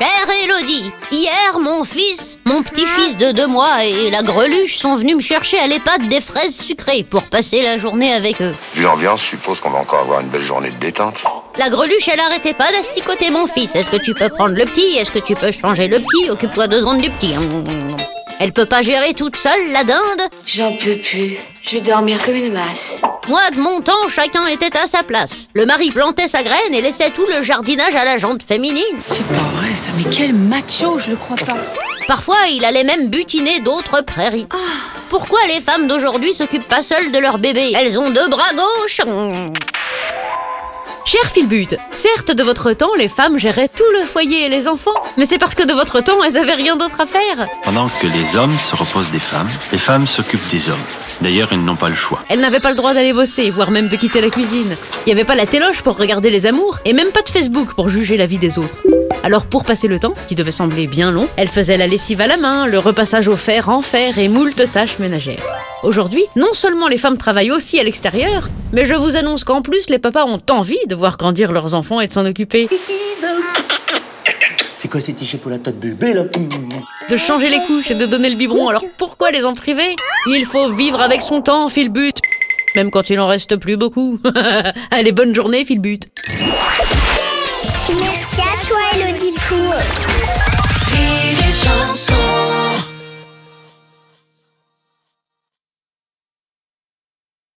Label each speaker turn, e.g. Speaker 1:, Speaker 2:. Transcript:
Speaker 1: Chère Élodie, hier mon fils, mon petit-fils de deux mois et la greluche sont venus me chercher à l'EHPAD des fraises sucrées pour passer la journée avec eux.
Speaker 2: Vu l'ambiance, je suppose qu'on va encore avoir une belle journée de détente.
Speaker 1: La greluche, elle arrêtait pas d'asticoter mon fils. Est-ce que tu peux prendre le petit? Est-ce que tu peux changer le petit? Occupe-toi deux secondes du petit. Elle peut pas gérer toute seule, la dinde
Speaker 3: J'en peux plus. Je vais dormir comme une masse.
Speaker 1: Moi, de mon temps, chacun était à sa place. Le mari plantait sa graine et laissait tout le jardinage à la jante féminine.
Speaker 4: C'est pas vrai ça, mais quel macho, je le crois pas.
Speaker 1: Parfois, il allait même butiner d'autres prairies. Pourquoi les femmes d'aujourd'hui s'occupent pas seules de leur bébé Elles ont deux bras gauches
Speaker 5: Cher Philbut, certes de votre temps, les femmes géraient tout le foyer et les enfants, mais c'est parce que de votre temps, elles avaient rien d'autre à faire.
Speaker 6: Pendant que les hommes se reposent des femmes, les femmes s'occupent des hommes. D'ailleurs, elles n'ont pas le choix.
Speaker 5: Elles n'avaient pas le droit d'aller bosser, voire même de quitter la cuisine. Il n'y avait pas la téloche pour regarder les amours, et même pas de Facebook pour juger la vie des autres. Alors pour passer le temps, qui devait sembler bien long, elles faisaient la lessive à la main, le repassage au fer en fer et moult tâches ménagères. Aujourd'hui, non seulement les femmes travaillent aussi à l'extérieur, mais je vous annonce qu'en plus les papas ont envie de voir grandir leurs enfants et de s'en occuper.
Speaker 7: Quoi ces pour la tête bébé là?
Speaker 5: De changer les couches et de donner le biberon, alors pourquoi les en priver? Il faut vivre avec son temps, Philbut Même quand il en reste plus beaucoup. Allez, bonne journée, Philbut
Speaker 8: Merci à toi, Élodie Pou.